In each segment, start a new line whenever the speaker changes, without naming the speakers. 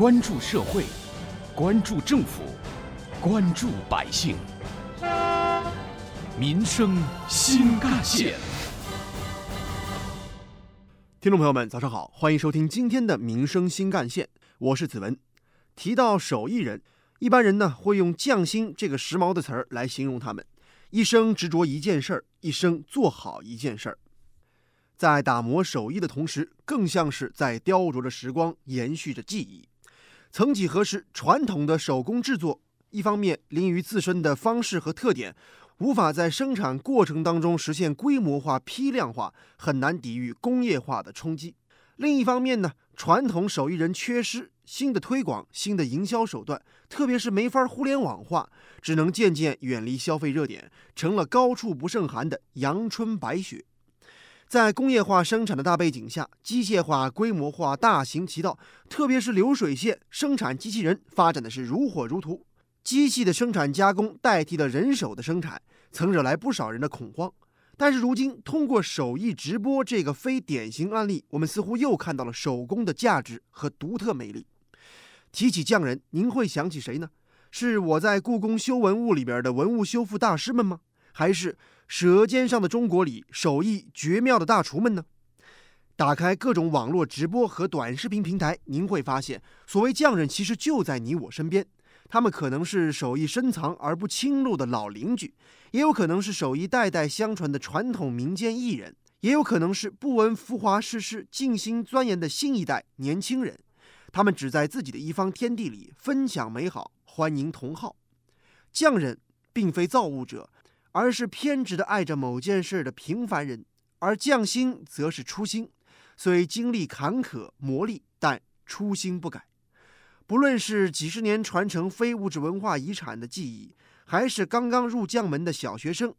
关注社会，关注政府，关注百姓，民生新干线。
听众朋友们，早上好，欢迎收听今天的《民生新干线》，我是子文。提到手艺人，一般人呢会用“匠心”这个时髦的词儿来形容他们，一生执着一件事儿，一生做好一件事儿。在打磨手艺的同时，更像是在雕琢着时光，延续着记忆。曾几何时，传统的手工制作，一方面临于自身的方式和特点，无法在生产过程当中实现规模化、批量化，很难抵御工业化的冲击；另一方面呢，传统手艺人缺失新的推广、新的营销手段，特别是没法互联网化，只能渐渐远离消费热点，成了高处不胜寒的阳春白雪。在工业化生产的大背景下，机械化、规模化大行其道，特别是流水线生产机器人发展的是如火如荼，机器的生产加工代替了人手的生产，曾惹来不少人的恐慌。但是如今，通过手艺直播这个非典型案例，我们似乎又看到了手工的价值和独特魅力。提起匠人，您会想起谁呢？是我在故宫修文物里边的文物修复大师们吗？还是？《舌尖上的中国》里手艺绝妙的大厨们呢？打开各种网络直播和短视频平台，您会发现，所谓匠人其实就在你我身边。他们可能是手艺深藏而不倾露的老邻居，也有可能是手艺代代相传的传统民间艺人，也有可能是不闻浮华世事、静心钻研的新一代年轻人。他们只在自己的一方天地里分享美好，欢迎同好。匠人并非造物者。而是偏执的爱着某件事的平凡人，而匠心则是初心，虽经历坎坷磨砺，但初心不改。不论是几十年传承非物质文化遗产的技艺，还是刚刚入匠门的小学生，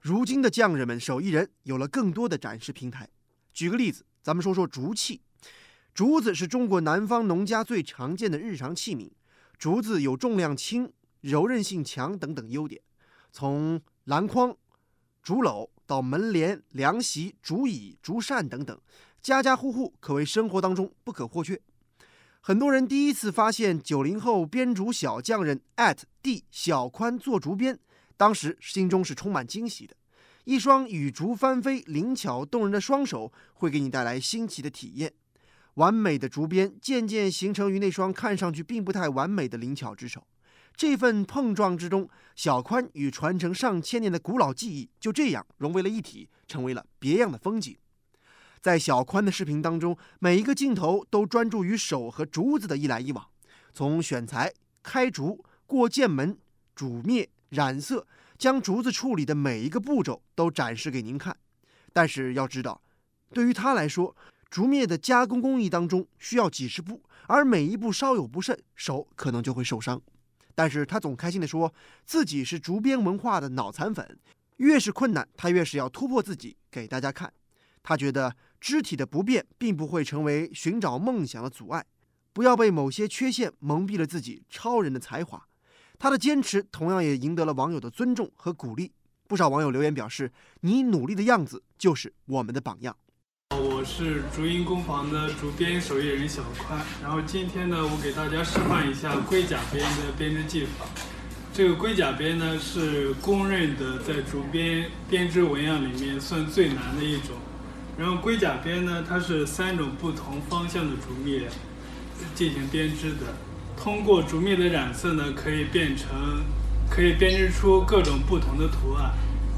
如今的匠人们、手艺人有了更多的展示平台。举个例子，咱们说说竹器。竹子是中国南方农家最常见的日常器皿，竹子有重量轻、柔韧性强等等优点。从篮筐、竹篓到门帘、凉席、竹椅、竹扇等等，家家户户可谓生活当中不可或缺。很多人第一次发现九零后编竹小匠人 @d 小宽做竹编，当时心中是充满惊喜的。一双与竹翻飞、灵巧动人的双手，会给你带来新奇的体验。完美的竹编渐渐形成于那双看上去并不太完美的灵巧之手。这份碰撞之中，小宽与传承上千年的古老技艺就这样融为了一体，成为了别样的风景。在小宽的视频当中，每一个镜头都专注于手和竹子的一来一往，从选材、开竹、过剑门、煮灭、染色，将竹子处理的每一个步骤都展示给您看。但是要知道，对于他来说，竹篾的加工工艺当中需要几十步，而每一步稍有不慎，手可能就会受伤。但是他总开心地说自己是竹编文化的脑残粉，越是困难，他越是要突破自己给大家看。他觉得肢体的不便并不会成为寻找梦想的阻碍，不要被某些缺陷蒙蔽了自己超人的才华。他的坚持同样也赢得了网友的尊重和鼓励。不少网友留言表示：“你努力的样子就是我们的榜样。”
是竹音工坊的竹编手艺人小宽，然后今天呢，我给大家示范一下龟甲编的编织技法。这个龟甲编呢，是公认的在竹编编织纹样里面算最难的一种。然后龟甲编呢，它是三种不同方向的竹篾进行编织的，通过竹篾的染色呢，可以变成，可以编织出各种不同的图案。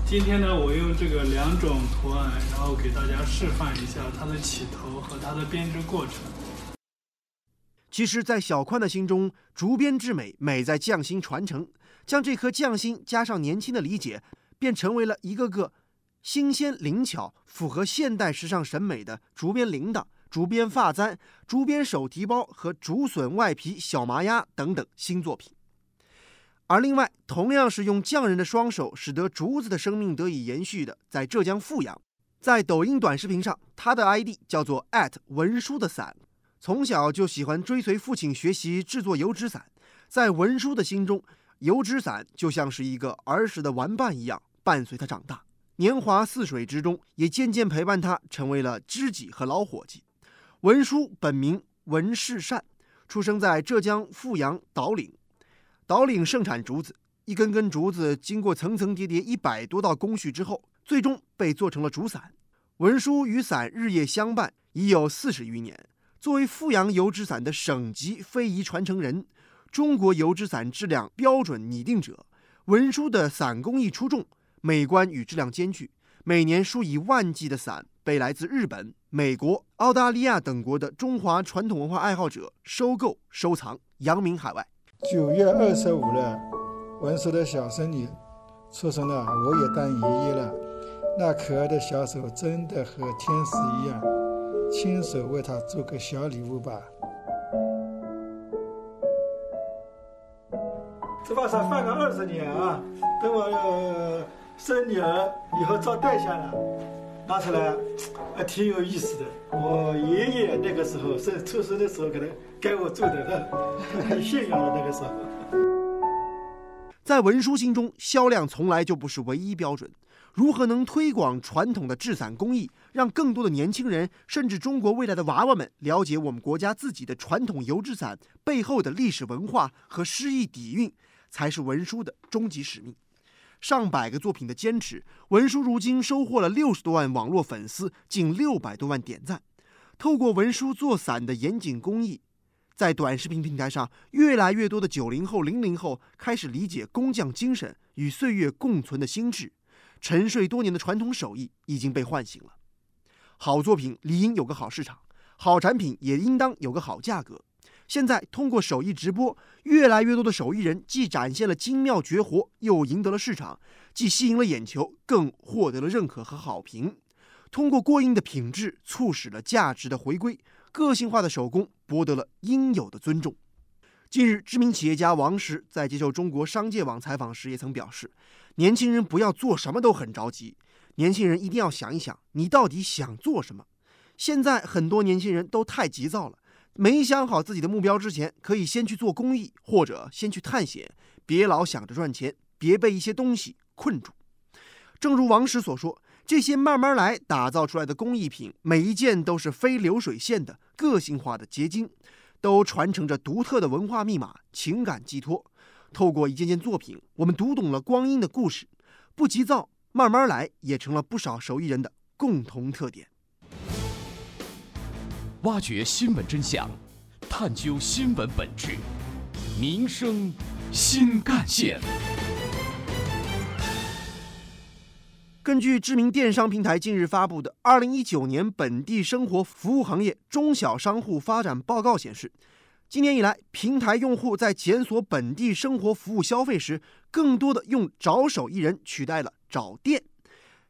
今天呢，我用这个两种图案，然后给大家示范一下它的起头和它的编织过程。
其实，在小宽的心中，竹编制美，美在匠心传承。将这颗匠心加上年轻的理解，便成为了一个个新鲜灵巧、符合现代时尚审美的竹编铃铛、竹编发簪、竹编手提包和竹笋外皮小麻鸭等等新作品。而另外，同样是用匠人的双手使得竹子的生命得以延续的，在浙江富阳，在抖音短视频上，他的 ID 叫做文书的伞。从小就喜欢追随父亲学习制作油纸伞，在文书的心中，油纸伞就像是一个儿时的玩伴一样，伴随他长大。年华似水之中，也渐渐陪伴他成为了知己和老伙计。文书本名文世善，出生在浙江富阳岛岭。岛岭盛产竹子，一根根竹子经过层层叠叠一百多道工序之后，最终被做成了竹伞。文书与伞日夜相伴，已有四十余年。作为富阳油纸伞的省级非遗传承人，中国油纸伞质量标准拟定者，文书的伞工艺出众，美观与质量兼具。每年数以万计的伞被来自日本、美国、澳大利亚等国的中华传统文化爱好者收购、收藏，扬名海外。
九月二十五日，文叔的小孙女出生了，我也当爷爷了。那可爱的小手真的和天使一样，亲手为她做个小礼物吧。这把伞放了二十年啊，等我。生女儿以后照戴下了，拿出来还挺有意思的。我爷爷那个时候是出生的时候，可能给我做的，很 炫耀的那个时候。
在文书心中，销量从来就不是唯一标准。如何能推广传统的制伞工艺，让更多的年轻人，甚至中国未来的娃娃们了解我们国家自己的传统油纸伞背后的历史文化和诗意底蕴，才是文书的终极使命。上百个作品的坚持，文书如今收获了六十多万网络粉丝，近六百多万点赞。透过文书做伞的严谨工艺，在短视频平台上，越来越多的九零后、零零后开始理解工匠精神与岁月共存的心智。沉睡多年的传统手艺已经被唤醒了。好作品理应有个好市场，好产品也应当有个好价格。现在通过手艺直播，越来越多的手艺人既展现了精妙绝活，又赢得了市场，既吸引了眼球，更获得了认可和好评。通过过硬的品质，促使了价值的回归，个性化的手工博得了应有的尊重。近日，知名企业家王石在接受中国商界网采访时也曾表示：“年轻人不要做什么都很着急，年轻人一定要想一想，你到底想做什么。”现在很多年轻人都太急躁了。没想好自己的目标之前，可以先去做公益，或者先去探险，别老想着赚钱，别被一些东西困住。正如王石所说，这些慢慢来打造出来的工艺品，每一件都是非流水线的个性化的结晶，都传承着独特的文化密码、情感寄托。透过一件件作品，我们读懂了光阴的故事。不急躁，慢慢来，也成了不少手艺人的共同特点。
挖掘新闻真相，探究新闻本质，民生新干线。
根据知名电商平台近日发布的《二零一九年本地生活服务行业中小商户发展报告》显示，今年以来，平台用户在检索本地生活服务消费时，更多的用找手艺人取代了找店，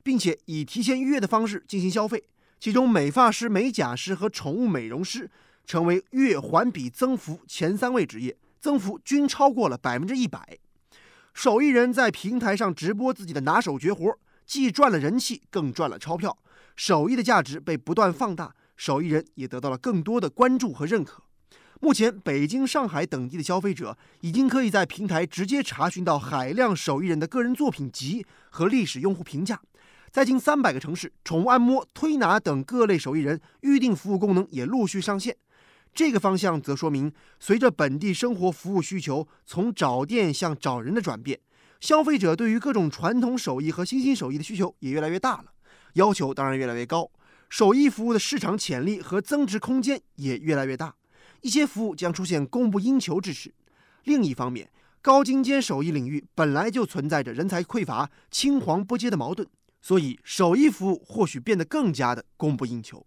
并且以提前预约的方式进行消费。其中，美发师、美甲师和宠物美容师成为月环比增幅前三位职业，增幅均超过了百分之一百。手艺人在平台上直播自己的拿手绝活，既赚了人气，更赚了钞票。手艺的价值被不断放大，手艺人也得到了更多的关注和认可。目前，北京、上海等地的消费者已经可以在平台直接查询到海量手艺人的个人作品集和历史用户评价。在近三百个城市，宠物按摩、推拿等各类手艺人预订服务功能也陆续上线。这个方向则说明，随着本地生活服务需求从找店向找人的转变，消费者对于各种传统手艺和新兴手艺的需求也越来越大了，要求当然越来越高。手艺服务的市场潜力和增值空间也越来越大，一些服务将出现供不应求之势。另一方面，高精尖手艺领域本来就存在着人才匮乏、青黄不接的矛盾。所以，手艺服务或许变得更加的供不应求。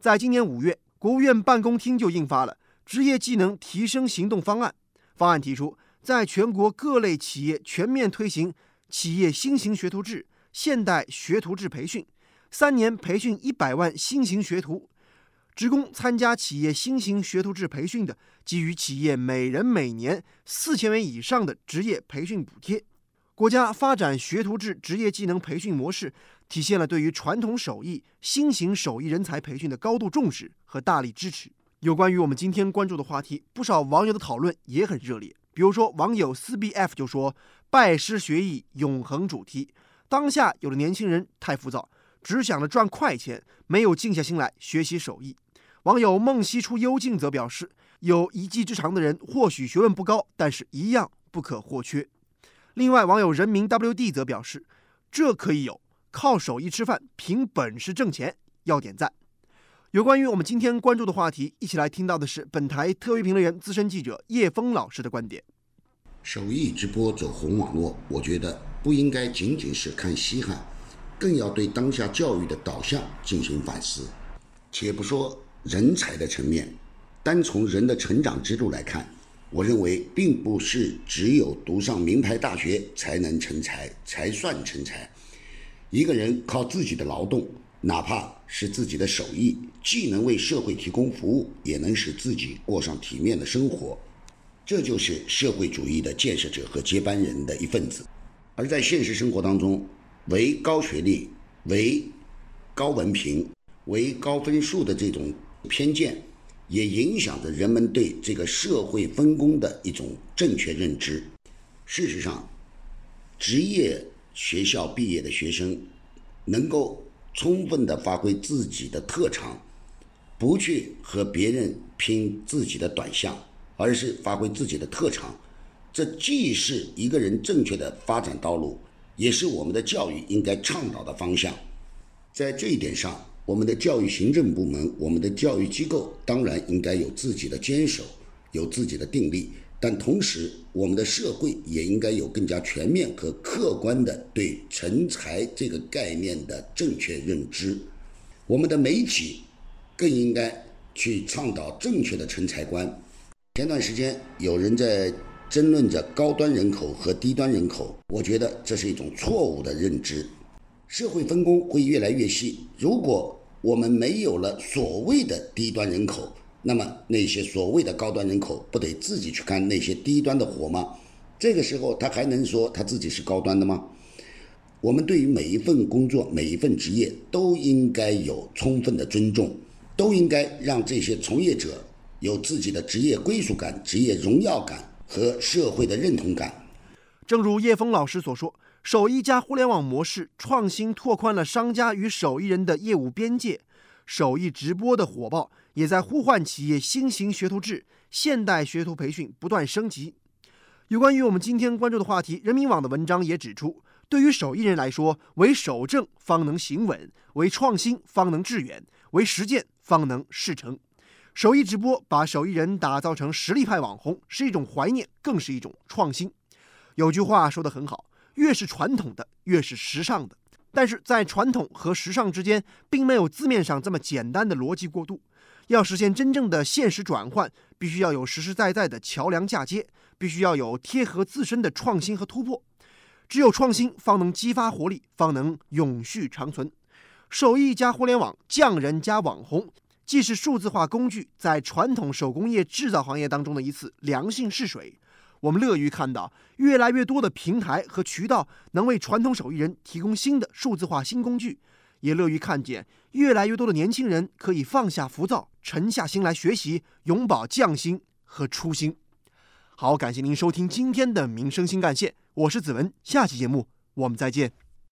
在今年五月，国务院办公厅就印发了《职业技能提升行动方案》。方案提出，在全国各类企业全面推行企业新型学徒制、现代学徒制培训，三年培训一百万新型学徒。职工参加企业新型学徒制培训的，给予企业每人每年四千元以上的职业培训补贴。国家发展学徒制职业技能培训模式，体现了对于传统手艺、新型手艺人才培训的高度重视和大力支持。有关于我们今天关注的话题，不少网友的讨论也很热烈。比如说，网友四 B F 就说：“拜师学艺，永恒主题。当下有的年轻人太浮躁，只想着赚快钱，没有静下心来学习手艺。”网友梦溪出幽静则表示：“有一技之长的人，或许学问不高，但是一样不可或缺。另外，网友人民 WD 则表示，这可以有，靠手艺吃饭，凭本事挣钱，要点赞。有关于我们今天关注的话题，一起来听到的是本台特约评论员、资深记者叶峰老师的观点。
手艺直播走红网络，我觉得不应该仅仅是看稀罕，更要对当下教育的导向进行反思。且不说人才的层面，单从人的成长之路来看，我认为并不是只有读上名牌大学才能成才，才算成才。一个人靠自己的劳动。哪怕是自己的手艺，既能为社会提供服务，也能使自己过上体面的生活，这就是社会主义的建设者和接班人的一份子。而在现实生活当中，唯高学历、唯高文凭、唯高分数的这种偏见，也影响着人们对这个社会分工的一种正确认知。事实上，职业学校毕业的学生能够。充分的发挥自己的特长，不去和别人拼自己的短项，而是发挥自己的特长，这既是一个人正确的发展道路，也是我们的教育应该倡导的方向。在这一点上，我们的教育行政部门、我们的教育机构当然应该有自己的坚守，有自己的定力。但同时，我们的社会也应该有更加全面和客观的对成才这个概念的正确认知。我们的媒体更应该去倡导正确的成才观。前段时间有人在争论着高端人口和低端人口，我觉得这是一种错误的认知。社会分工会越来越细，如果我们没有了所谓的低端人口，那么那些所谓的高端人口不得自己去干那些低端的活吗？这个时候他还能说他自己是高端的吗？我们对于每一份工作、每一份职业都应该有充分的尊重，都应该让这些从业者有自己的职业归属感、职业荣耀感和社会的认同感。
正如叶峰老师所说，手艺加互联网模式创新拓宽了商家与手艺人的业务边界。手艺直播的火爆，也在呼唤企业新型学徒制、现代学徒培训不断升级。有关于我们今天关注的话题，人民网的文章也指出，对于手艺人来说，唯守正方能行稳，唯创新方能致远，唯实践方能事成。手艺直播把手艺人打造成实力派网红，是一种怀念，更是一种创新。有句话说得很好，越是传统的，越是时尚的。但是在传统和时尚之间，并没有字面上这么简单的逻辑过渡。要实现真正的现实转换，必须要有实实在在的桥梁嫁接，必须要有贴合自身的创新和突破。只有创新，方能激发活力，方能永续长存。手艺加互联网，匠人加网红，既是数字化工具在传统手工业制造行业当中的一次良性试水。我们乐于看到越来越多的平台和渠道能为传统手艺人提供新的数字化新工具，也乐于看见越来越多的年轻人可以放下浮躁，沉下心来学习，永葆匠心和初心。好，感谢您收听今天的民生新干线，我是子文，下期节目我们再见。